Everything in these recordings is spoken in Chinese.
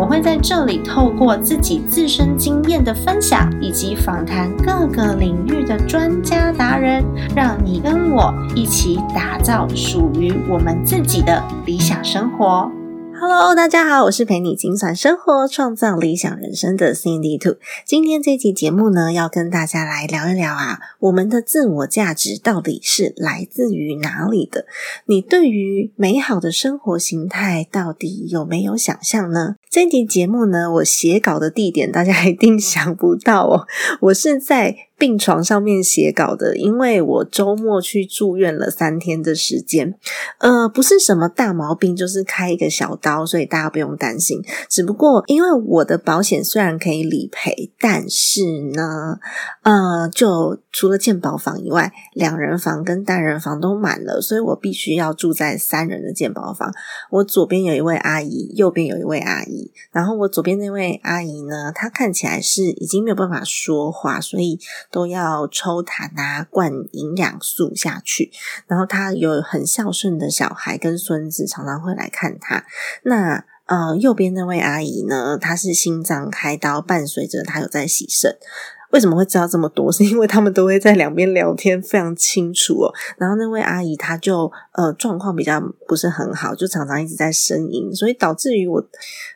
我会在这里透过自己自身经验的分享，以及访谈各个领域的专家达人，让你跟我一起打造属于我们自己的理想生活。Hello，大家好，我是陪你精算生活、创造理想人生的 Cindy Two。今天这期节目呢，要跟大家来聊一聊啊，我们的自我价值到底是来自于哪里的？你对于美好的生活形态到底有没有想象呢？这期节目呢，我写稿的地点大家一定 想不到哦，我是在。病床上面写稿的，因为我周末去住院了三天的时间，呃，不是什么大毛病，就是开一个小刀，所以大家不用担心。只不过因为我的保险虽然可以理赔，但是呢，呃，就除了健保房以外，两人房跟单人房都满了，所以我必须要住在三人的健保房。我左边有一位阿姨，右边有一位阿姨，然后我左边那位阿姨呢，她看起来是已经没有办法说话，所以。都要抽痰啊，灌营养素下去。然后她有很孝顺的小孩跟孙子，常常会来看她。那呃，右边那位阿姨呢，她是心脏开刀，伴随着她有在洗肾。为什么会知道这么多？是因为他们都会在两边聊天，非常清楚哦。然后那位阿姨她就呃状况比较不是很好，就常常一直在呻吟，所以导致于我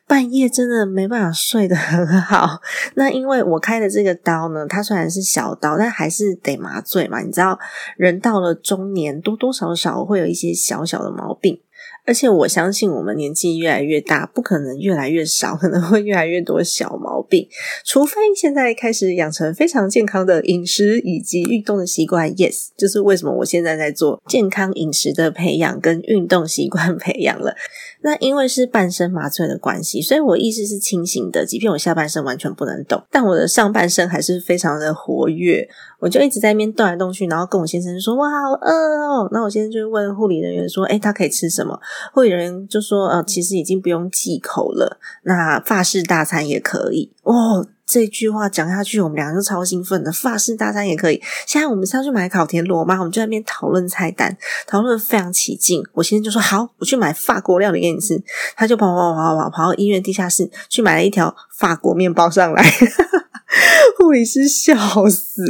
半夜真的没办法睡得很好。那因为我开的这个刀呢，它虽然是小刀，但还是得麻醉嘛。你知道，人到了中年，多多少少会有一些小小的毛病。而且我相信，我们年纪越来越大，不可能越来越少，可能会越来越多小毛病。除非现在开始养成非常健康的饮食以及运动的习惯。Yes，就是为什么我现在在做健康饮食的培养跟运动习惯 培养了。那因为是半身麻醉的关系，所以我意识是清醒的，即便我下半身完全不能动，但我的上半身还是非常的活跃。我就一直在那边动来动去，然后跟我先生说：“哇，好饿哦！”那我先生就问护理人员说：“哎，他可以吃什么？”护理人员就说：“呃，其实已经不用忌口了，那法式大餐也可以哦。”这句话讲下去，我们两个就超兴奋的。法式大餐也可以。现在我们是要去买烤田螺吗？我们就在那边讨论菜单，讨论非常起劲。我先生就说：“好，我去买法国料理给你吃。”他就跑跑跑跑跑跑到医院地下室去买了一条法国面包上来。护理师笑死。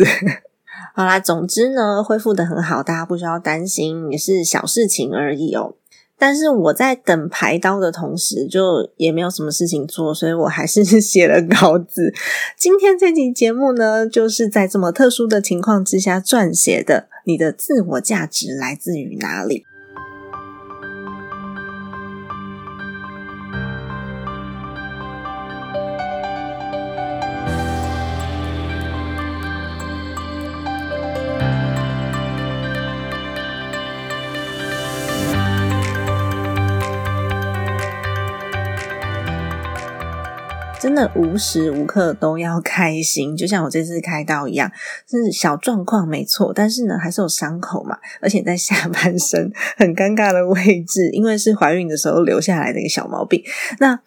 好啦，总之呢，恢复的很好，大家不需要担心，也是小事情而已哦。但是我在等排刀的同时，就也没有什么事情做，所以我还是 写了稿子。今天这期节目呢，就是在这么特殊的情况之下撰写的。你的自我价值来自于哪里？真的无时无刻都要开心，就像我这次开刀一样，是小状况没错，但是呢还是有伤口嘛，而且在下半身很尴尬的位置，因为是怀孕的时候留下来的一个小毛病。那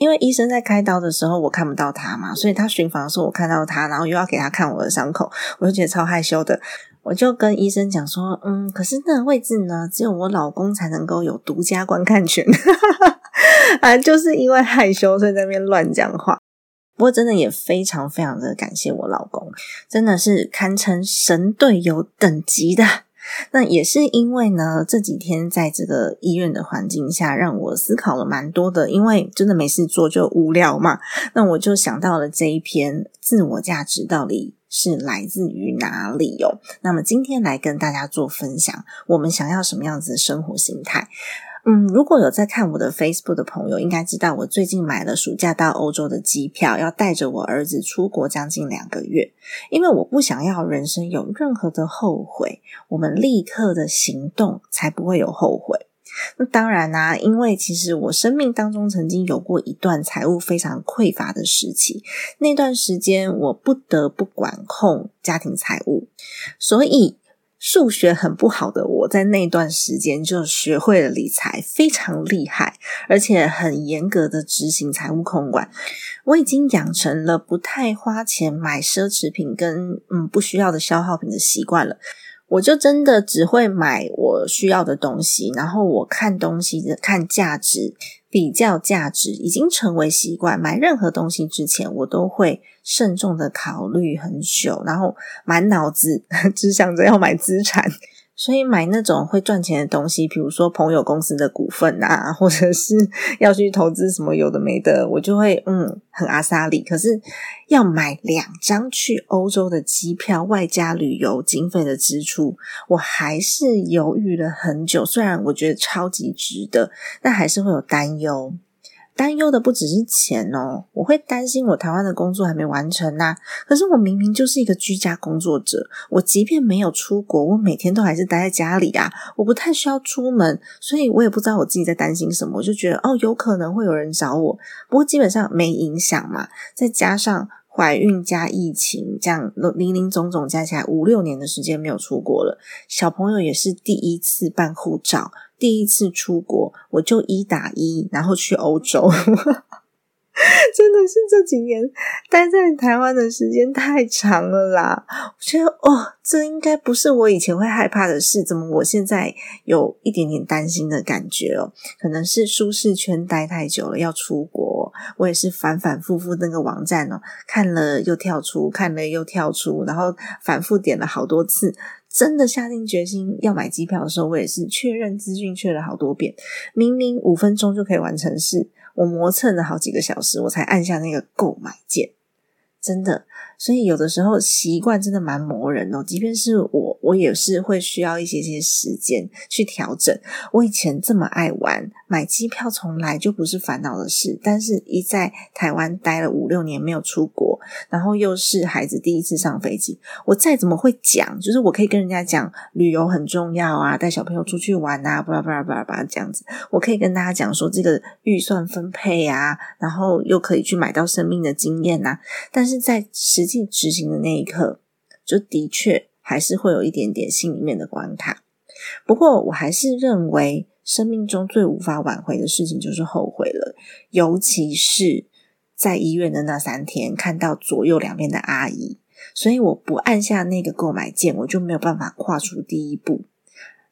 因为医生在开刀的时候我看不到他嘛，所以他巡房的时候我看到他，然后又要给他看我的伤口，我就觉得超害羞的。我就跟医生讲说，嗯，可是那个位置呢，只有我老公才能够有独家观看权。啊，就是因为害羞，所以在那边乱讲话。不过真的也非常非常的感谢我老公，真的是堪称神队友等级的。那也是因为呢，这几天在这个医院的环境下，让我思考了蛮多的。因为真的没事做就无聊嘛，那我就想到了这一篇自我价值到底是来自于哪里哦。那么今天来跟大家做分享，我们想要什么样子的生活心态？嗯，如果有在看我的 Facebook 的朋友，应该知道我最近买了暑假到欧洲的机票，要带着我儿子出国将近两个月。因为我不想要人生有任何的后悔，我们立刻的行动才不会有后悔。那当然啦，因为其实我生命当中曾经有过一段财务非常匮乏的时期，那段时间我不得不管控家庭财务，所以。数学很不好的我在那段时间就学会了理财，非常厉害，而且很严格的执行财务控管。我已经养成了不太花钱买奢侈品跟嗯不需要的消耗品的习惯了。我就真的只会买我需要的东西，然后我看东西的看价值，比较价值已经成为习惯。买任何东西之前，我都会慎重的考虑很久，然后满脑子只想着要买资产。所以买那种会赚钱的东西，比如说朋友公司的股份啊，或者是 要去投资什么有的没的，我就会嗯很阿萨里。可是要买两张去欧洲的机票，外加旅游经费的支出，我还是犹豫了很久。虽然我觉得超级值得，但还是会有担忧。担忧的不只是钱哦，我会担心我台湾的工作还没完成呐。可是我明明就是一个居家工作者，我即便没有出国，我每天都还是待在家里啊，我不太需要出门，所以我也不知道我自己在担心什么，我就觉得哦，有可能会有人找我，不过基本上没影响嘛。再加上怀孕加疫情，这样零零总总加起来五六年的时间没有出国了，小朋友也是第一次办护照。第一次出国，我就一打一，然后去欧洲。真的是这几年待在台湾的时间太长了啦！我觉得哦，这应该不是我以前会害怕的事，怎么我现在有一点点担心的感觉哦？可能是舒适圈待太久了，要出国，我也是反反复复那个网站哦，看了又跳出，看了又跳出，然后反复点了好多次。真的下定决心要买机票的时候，我也是确认资讯，确了好多遍。明明五分钟就可以完成事，我磨蹭了好几个小时，我才按下那个购买键。真的。所以有的时候习惯真的蛮磨人哦，即便是我，我也是会需要一些些时间去调整。我以前这么爱玩，买机票从来就不是烦恼的事。但是，一在台湾待了五六年没有出国，然后又是孩子第一次上飞机，我再怎么会讲，就是我可以跟人家讲旅游很重要啊，带小朋友出去玩啊，巴拉巴拉巴拉巴拉这样子，我可以跟大家讲说这个预算分配啊，然后又可以去买到生命的经验呐。但是在实际执行的那一刻，就的确还是会有一点点心里面的关卡。不过，我还是认为生命中最无法挽回的事情就是后悔了，尤其是在医院的那三天，看到左右两边的阿姨，所以我不按下那个购买键，我就没有办法跨出第一步。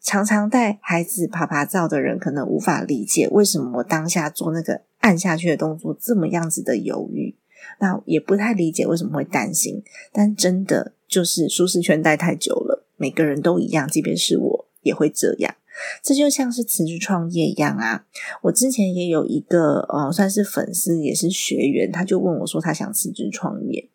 常常带孩子爬爬照的人，可能无法理解为什么我当下做那个按下去的动作这么样子的犹豫。那也不太理解为什么会担心，但真的就是舒适圈待太久了，每个人都一样，即便是我也会这样。这就像是辞职创业一样啊！我之前也有一个呃，算是粉丝，也是学员，他就问我说，他想辞职创业。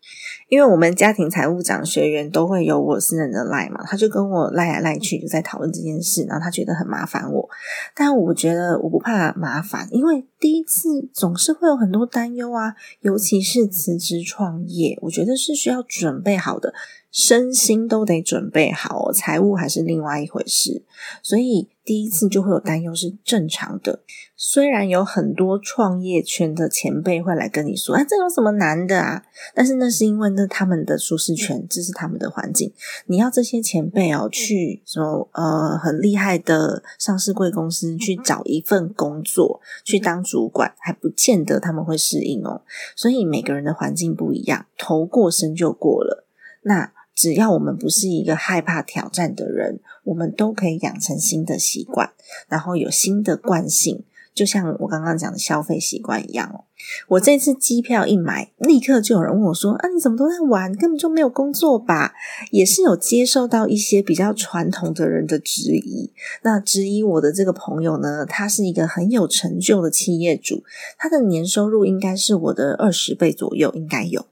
因为我们家庭财务长学员都会有我私人的赖嘛，他就跟我赖来赖去，就在讨论这件事，然后他觉得很麻烦我，但我觉得我不怕麻烦，因为第一次总是会有很多担忧啊，尤其是辞职创业，我觉得是需要准备好的。身心都得准备好，财务还是另外一回事，所以第一次就会有担忧是正常的。虽然有很多创业圈的前辈会来跟你说：“啊，这有什么难的啊？”但是那是因为那他们的舒适圈，这是他们的环境。你要这些前辈哦，去什么呃很厉害的上市贵公司去找一份工作，去当主管，还不见得他们会适应哦。所以每个人的环境不一样，头过身就过了。那只要我们不是一个害怕挑战的人，我们都可以养成新的习惯，然后有新的惯性，就像我刚刚讲的消费习惯一样哦。我这次机票一买，立刻就有人问我说：“啊，你怎么都在玩？根本就没有工作吧？”也是有接受到一些比较传统的人的质疑。那质疑我的这个朋友呢，他是一个很有成就的企业主，他的年收入应该是我的二十倍左右，应该有。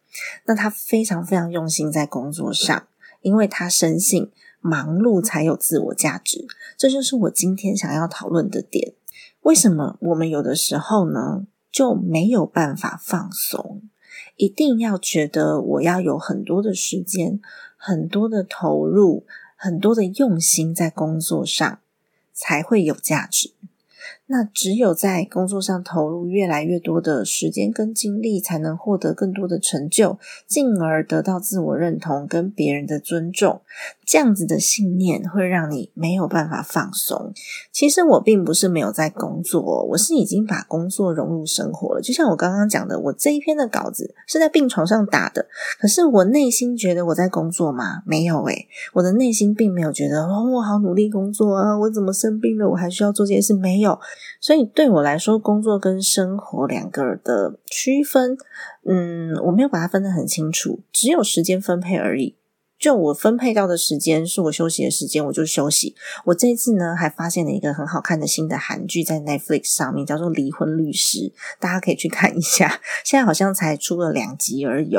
那他非常非常用心在工作上，因为他深信忙碌才有自我价值。这就是我今天想要讨论的点。为什么我们有的时候呢就没有办法放松？一定要觉得我要有很多的时间、很多的投入、很多的用心在工作上，才会有价值。那只有在工作上投入越来越多的时间跟精力，才能获得更多的成就，进而得到自我认同跟别人的尊重。这样子的信念会让你没有办法放松。其实我并不是没有在工作，我是已经把工作融入生活了。就像我刚刚讲的，我这一篇的稿子是在病床上打的，可是我内心觉得我在工作吗？没有诶，我的内心并没有觉得哦，我好努力工作啊，我怎么生病了，我还需要做这件事？没有。所以对我来说，工作跟生活两个的区分，嗯，我没有把它分得很清楚，只有时间分配而已。就我分配到的时间是我休息的时间，我就休息。我这次呢，还发现了一个很好看的新的韩剧，在 Netflix 上面，叫做《离婚律师》，大家可以去看一下。现在好像才出了两集而已，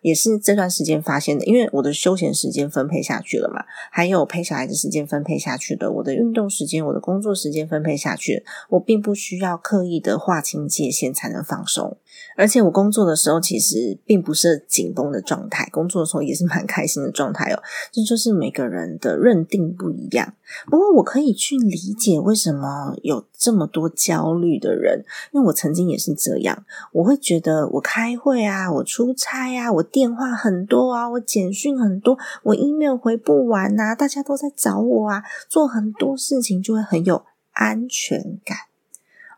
也是这段时间发现的。因为我的休闲时间分配下去了嘛，还有陪小孩的时间分配下去的，我的运动时间、我的工作时间分配下去，我并不需要刻意的划清界限才能放松。而且我工作的时候其实并不是紧绷的状态，工作的时候也是蛮开心的状态哦。这就是每个人的认定不一样。不过我可以去理解为什么有这么多焦虑的人，因为我曾经也是这样。我会觉得我开会啊，我出差啊，我电话很多啊，我简讯很多，我 email 回不完呐，大家都在找我啊，做很多事情就会很有安全感。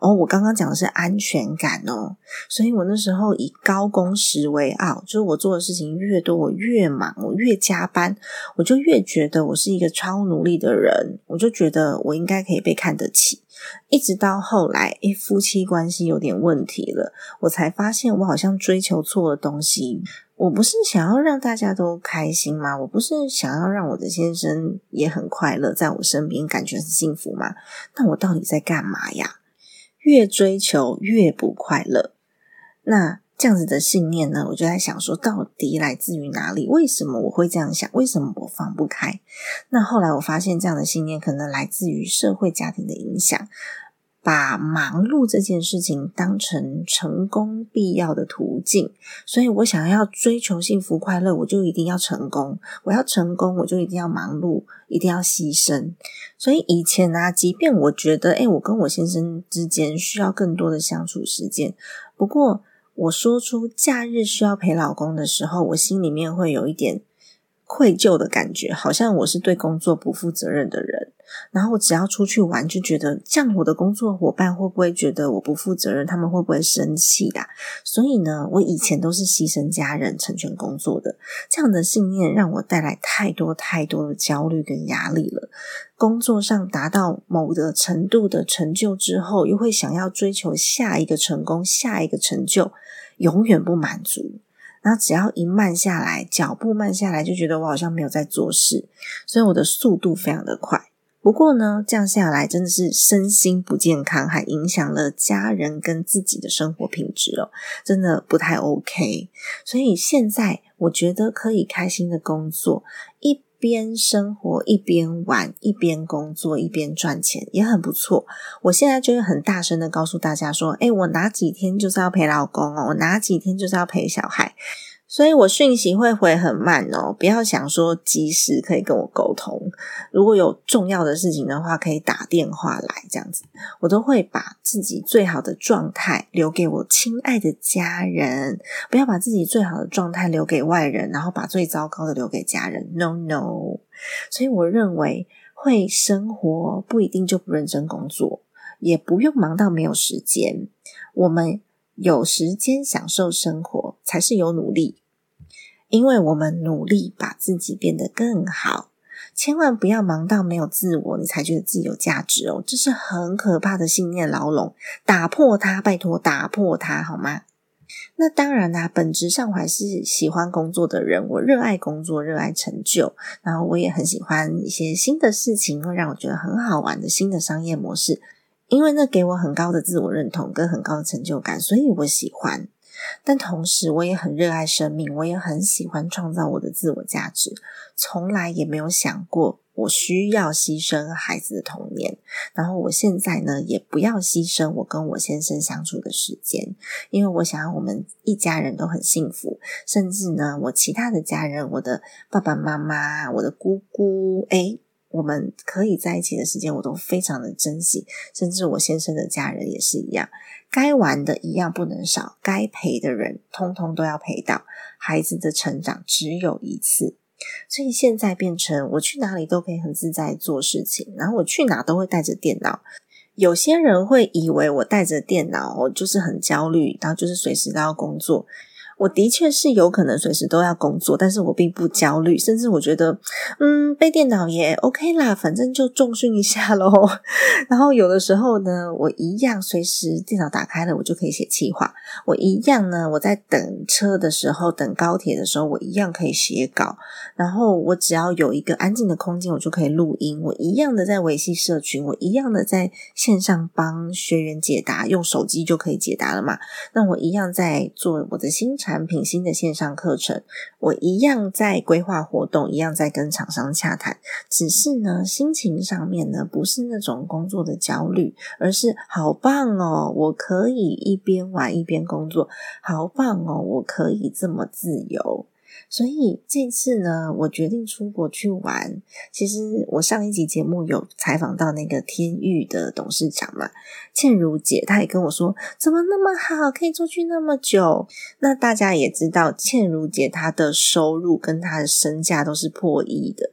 哦，我刚刚讲的是安全感哦，所以我那时候以高工时为傲，就是我做的事情越多，我越忙，我越加班，我就越觉得我是一个超努力的人，我就觉得我应该可以被看得起。一直到后来，诶，夫妻关系有点问题了，我才发现我好像追求错了东西。我不是想要让大家都开心吗？我不是想要让我的先生也很快乐，在我身边感觉很幸福吗？那我到底在干嘛呀？越追求越不快乐，那这样子的信念呢？我就在想说，到底来自于哪里？为什么我会这样想？为什么我放不开？那后来我发现，这样的信念可能来自于社会家庭的影响。把忙碌这件事情当成成功必要的途径，所以我想要追求幸福快乐，我就一定要成功。我要成功，我就一定要忙碌，一定要牺牲。所以以前呢，即便我觉得，哎，我跟我先生之间需要更多的相处时间，不过我说出假日需要陪老公的时候，我心里面会有一点愧疚的感觉，好像我是对工作不负责任的人。然后我只要出去玩，就觉得这样我的工作伙伴会不会觉得我不负责任？他们会不会生气呀？所以呢，我以前都是牺牲家人成全工作的，这样的信念让我带来太多太多的焦虑跟压力了。工作上达到某个程度的成就之后，又会想要追求下一个成功、下一个成就，永远不满足。然后只要一慢下来，脚步慢下来，就觉得我好像没有在做事，所以我的速度非常的快。不过呢，这样下来真的是身心不健康，还影响了家人跟自己的生活品质哦，真的不太 OK。所以现在我觉得可以开心的工作，一边生活一边玩，一边工作一边赚钱，也很不错。我现在就会很大声的告诉大家说：“哎，我哪几天就是要陪老公哦，我哪几天就是要陪小孩。”所以我讯息会回很慢哦，不要想说及时可以跟我沟通。如果有重要的事情的话，可以打电话来这样子，我都会把自己最好的状态留给我亲爱的家人，不要把自己最好的状态留给外人，然后把最糟糕的留给家人。No no，所以我认为会生活不一定就不认真工作，也不用忙到没有时间。我们有时间享受生活，才是有努力。因为我们努力把自己变得更好，千万不要忙到没有自我，你才觉得自己有价值哦。这是很可怕的信念牢笼，打破它，拜托打破它好吗？那当然啦，本质上我还是喜欢工作的人，我热爱工作，热爱成就，然后我也很喜欢一些新的事情，会让我觉得很好玩的新的商业模式，因为那给我很高的自我认同跟很高的成就感，所以我喜欢。但同时，我也很热爱生命，我也很喜欢创造我的自我价值，从来也没有想过我需要牺牲孩子的童年。然后我现在呢，也不要牺牲我跟我先生相处的时间，因为我想要我们一家人都很幸福。甚至呢，我其他的家人，我的爸爸妈妈，我的姑姑，诶我们可以在一起的时间，我都非常的珍惜，甚至我先生的家人也是一样，该玩的一样不能少，该陪的人通通都要陪到。孩子的成长只有一次，所以现在变成我去哪里都可以很自在做事情，然后我去哪都会带着电脑。有些人会以为我带着电脑，我就是很焦虑，然后就是随时都要工作。我的确是有可能随时都要工作，但是我并不焦虑，甚至我觉得，嗯，背电脑也 OK 啦，反正就重训一下喽。然后有的时候呢，我一样随时电脑打开了，我就可以写计划。我一样呢，我在等车的时候，等高铁的时候，我一样可以写稿。然后我只要有一个安静的空间，我就可以录音。我一样的在维系社群，我一样的在线上帮学员解答，用手机就可以解答了嘛。那我一样在做我的新产品、新的线上课程，我一样在规划活动，一样在跟厂商洽谈。只是呢，心情上面呢，不是那种工作的焦虑，而是好棒哦，我可以一边玩一边工作，好棒哦，我可以这么自由。所以这次呢，我决定出国去玩。其实我上一集节目有采访到那个天域的董事长嘛，倩如姐，她也跟我说，怎么那么好，可以出去那么久？那大家也知道，倩如姐她的收入跟她的身价都是破亿的，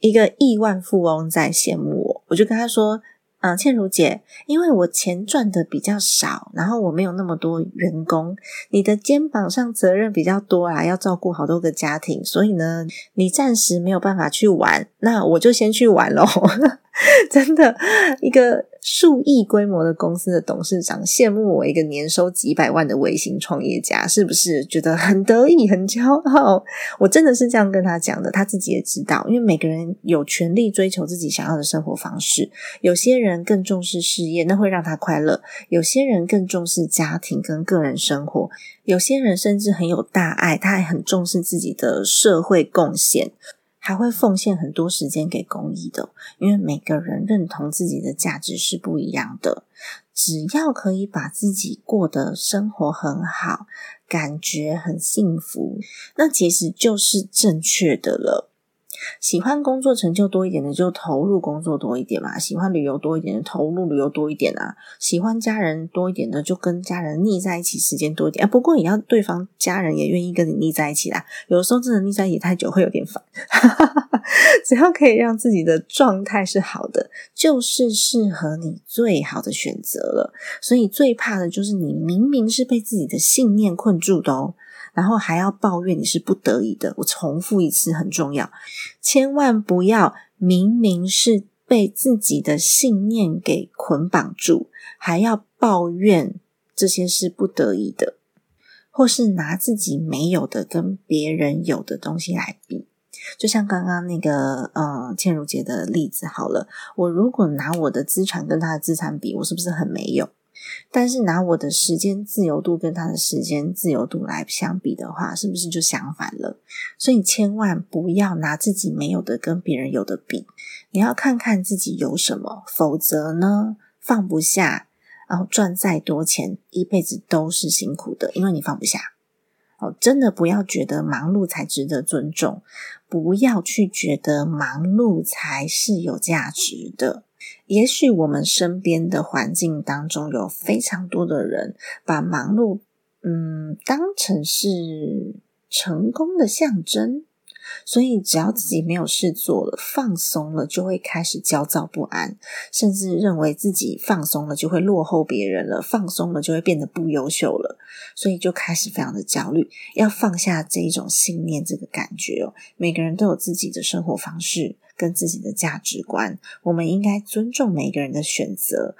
一个亿万富翁在羡慕我，我就跟她说。嗯，倩如姐，因为我钱赚的比较少，然后我没有那么多员工，你的肩膀上责任比较多啊，要照顾好多个家庭，所以呢，你暂时没有办法去玩，那我就先去玩喽。真的，一个数亿规模的公司的董事长羡慕我一个年收几百万的微型创业家，是不是觉得很得意、很骄傲？我真的是这样跟他讲的，他自己也知道，因为每个人有权利追求自己想要的生活方式。有些人更重视事业，那会让他快乐；有些人更重视家庭跟个人生活；有些人甚至很有大爱，他还很重视自己的社会贡献。还会奉献很多时间给公益的，因为每个人认同自己的价值是不一样的。只要可以把自己过得生活很好，感觉很幸福，那其实就是正确的了。喜欢工作成就多一点的，就投入工作多一点嘛；喜欢旅游多一点的，投入旅游多一点啊；喜欢家人多一点的，就跟家人腻在一起时间多一点啊。不过也要对方家人也愿意跟你腻在一起啦。有时候真的腻在一起太久会有点烦。只要可以让自己的状态是好的，就是适合你最好的选择了。所以最怕的就是你明明是被自己的信念困住的哦。然后还要抱怨你是不得已的，我重复一次很重要，千万不要明明是被自己的信念给捆绑住，还要抱怨这些是不得已的，或是拿自己没有的跟别人有的东西来比，就像刚刚那个呃倩如姐的例子好了，我如果拿我的资产跟她的资产比，我是不是很没有？但是拿我的时间自由度跟他的时间自由度来相比的话，是不是就相反了？所以千万不要拿自己没有的跟别人有的比，你要看看自己有什么，否则呢放不下，然后赚再多钱，一辈子都是辛苦的，因为你放不下。哦，真的不要觉得忙碌才值得尊重，不要去觉得忙碌才是有价值的。也许我们身边的环境当中有非常多的人把忙碌，嗯，当成是成功的象征，所以只要自己没有事做了，放松了，就会开始焦躁不安，甚至认为自己放松了就会落后别人了，放松了就会变得不优秀了，所以就开始非常的焦虑。要放下这一种信念，这个感觉哦，每个人都有自己的生活方式。跟自己的价值观，我们应该尊重每个人的选择，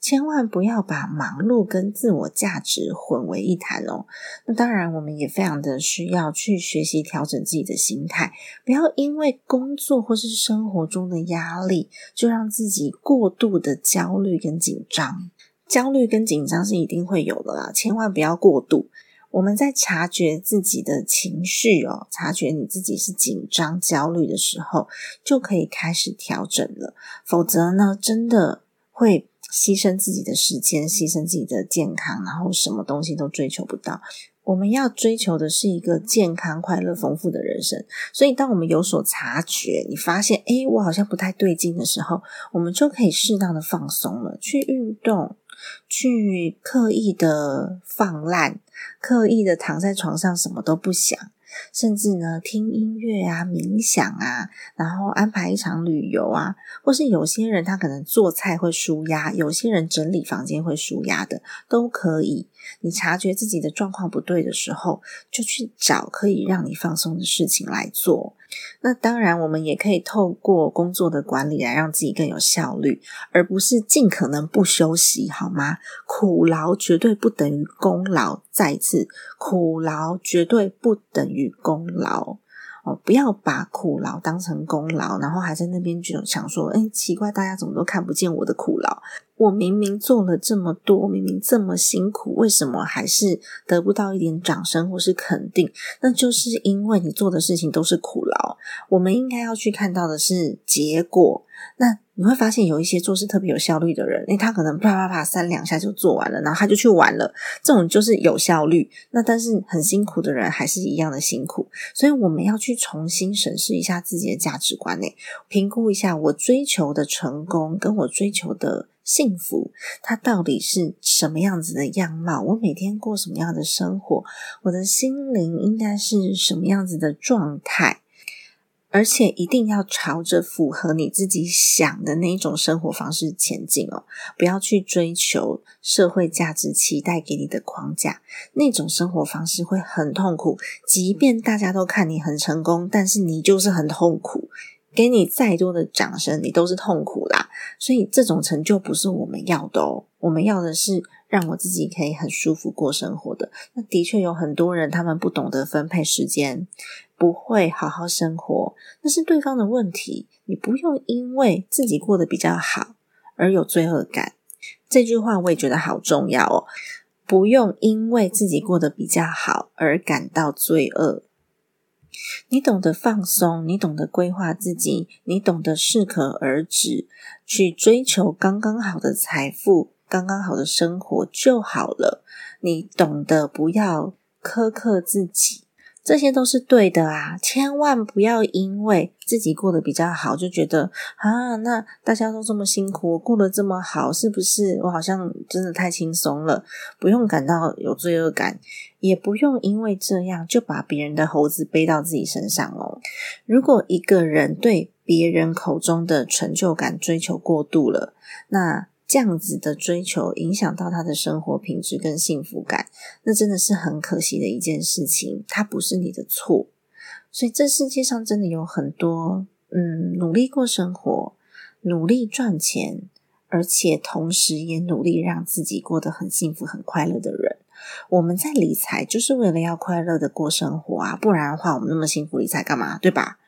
千万不要把忙碌跟自我价值混为一谈哦。那当然，我们也非常的需要去学习调整自己的心态，不要因为工作或是生活中的压力，就让自己过度的焦虑跟紧张。焦虑跟紧张是一定会有的啦，千万不要过度。我们在察觉自己的情绪哦，察觉你自己是紧张、焦虑的时候，就可以开始调整了。否则呢，真的会牺牲自己的时间，牺牲自己的健康，然后什么东西都追求不到。我们要追求的是一个健康、快乐、丰富的人生。所以，当我们有所察觉，你发现，诶，我好像不太对劲的时候，我们就可以适当的放松了，去运动，去刻意的放烂，刻意的躺在床上什么都不想。甚至呢，听音乐啊，冥想啊，然后安排一场旅游啊，或是有些人他可能做菜会舒压，有些人整理房间会舒压的，都可以。你察觉自己的状况不对的时候，就去找可以让你放松的事情来做。那当然，我们也可以透过工作的管理来让自己更有效率，而不是尽可能不休息，好吗？苦劳绝对不等于功劳。再次，苦劳绝对不等于功劳。哦，不要把苦劳当成功劳，然后还在那边就想说：“哎，奇怪，大家怎么都看不见我的苦劳？我明明做了这么多，明明这么辛苦，为什么还是得不到一点掌声或是肯定？那就是因为你做的事情都是苦劳。我们应该要去看到的是结果。那。你会发现有一些做事特别有效率的人，诶，他可能啪啪啪三两下就做完了，然后他就去玩了。这种就是有效率。那但是很辛苦的人还是一样的辛苦，所以我们要去重新审视一下自己的价值观，内评估一下我追求的成功跟我追求的幸福，它到底是什么样子的样貌？我每天过什么样的生活？我的心灵应该是什么样子的状态？而且一定要朝着符合你自己想的那一种生活方式前进哦！不要去追求社会价值期待给你的框架，那种生活方式会很痛苦。即便大家都看你很成功，但是你就是很痛苦。给你再多的掌声，你都是痛苦啦。所以这种成就不是我们要的哦。我们要的是让我自己可以很舒服过生活的。那的确有很多人，他们不懂得分配时间。不会好好生活，那是对方的问题。你不用因为自己过得比较好而有罪恶感。这句话我也觉得好重要哦。不用因为自己过得比较好而感到罪恶。你懂得放松，你懂得规划自己，你懂得适可而止，去追求刚刚好的财富、刚刚好的生活就好了。你懂得不要苛刻自己。这些都是对的啊！千万不要因为自己过得比较好，就觉得啊，那大家都这么辛苦，我过得这么好，是不是我好像真的太轻松了？不用感到有罪恶感，也不用因为这样就把别人的猴子背到自己身上哦。如果一个人对别人口中的成就感追求过度了，那。这样子的追求影响到他的生活品质跟幸福感，那真的是很可惜的一件事情。它不是你的错，所以这世界上真的有很多嗯努力过生活、努力赚钱，而且同时也努力让自己过得很幸福、很快乐的人。我们在理财就是为了要快乐的过生活啊，不然的话我们那么辛苦理财干嘛？对吧？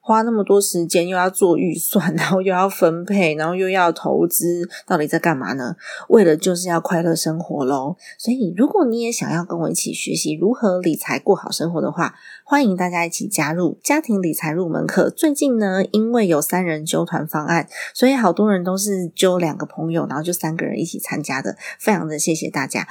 花那么多时间，又要做预算，然后又要分配，然后又要投资，到底在干嘛呢？为了就是要快乐生活喽。所以，如果你也想要跟我一起学习如何理财过好生活的话，欢迎大家一起加入家庭理财入门课。最近呢，因为有三人揪团方案，所以好多人都是揪两个朋友，然后就三个人一起参加的。非常的谢谢大家。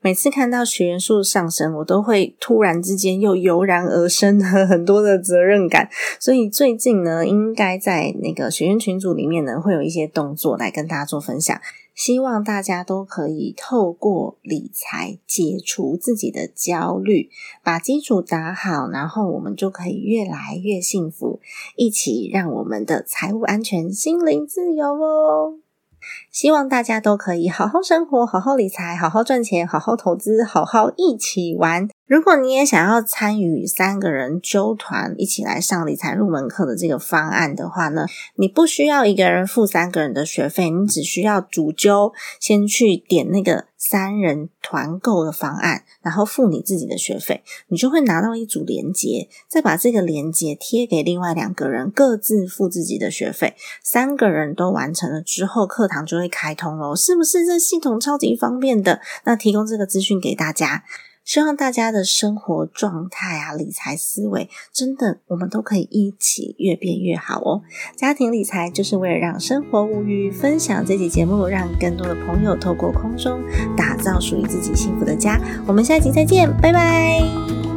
每次看到学员数上升，我都会突然之间又油然而生很多的责任感。所以最近呢，应该在那个学员群组里面呢，会有一些动作来跟大家做分享。希望大家都可以透过理财解除自己的焦虑，把基础打好，然后我们就可以越来越幸福，一起让我们的财务安全、心灵自由哦。希望大家都可以好好生活，好好理财，好好赚钱，好好投资，好好一起玩。如果你也想要参与三个人揪团一起来上理财入门课的这个方案的话呢，你不需要一个人付三个人的学费，你只需要主揪先去点那个三人团购的方案，然后付你自己的学费，你就会拿到一组连接，再把这个连接贴给另外两个人，各自付自己的学费。三个人都完成了之后，课堂就会开通喽，是不是？这系统超级方便的，那提供这个资讯给大家。希望大家的生活状态啊、理财思维，真的我们都可以一起越变越好哦。家庭理财就是为了让生活无虞，分享这期节目，让更多的朋友透过空中打造属于自己幸福的家。我们下期再见，拜拜。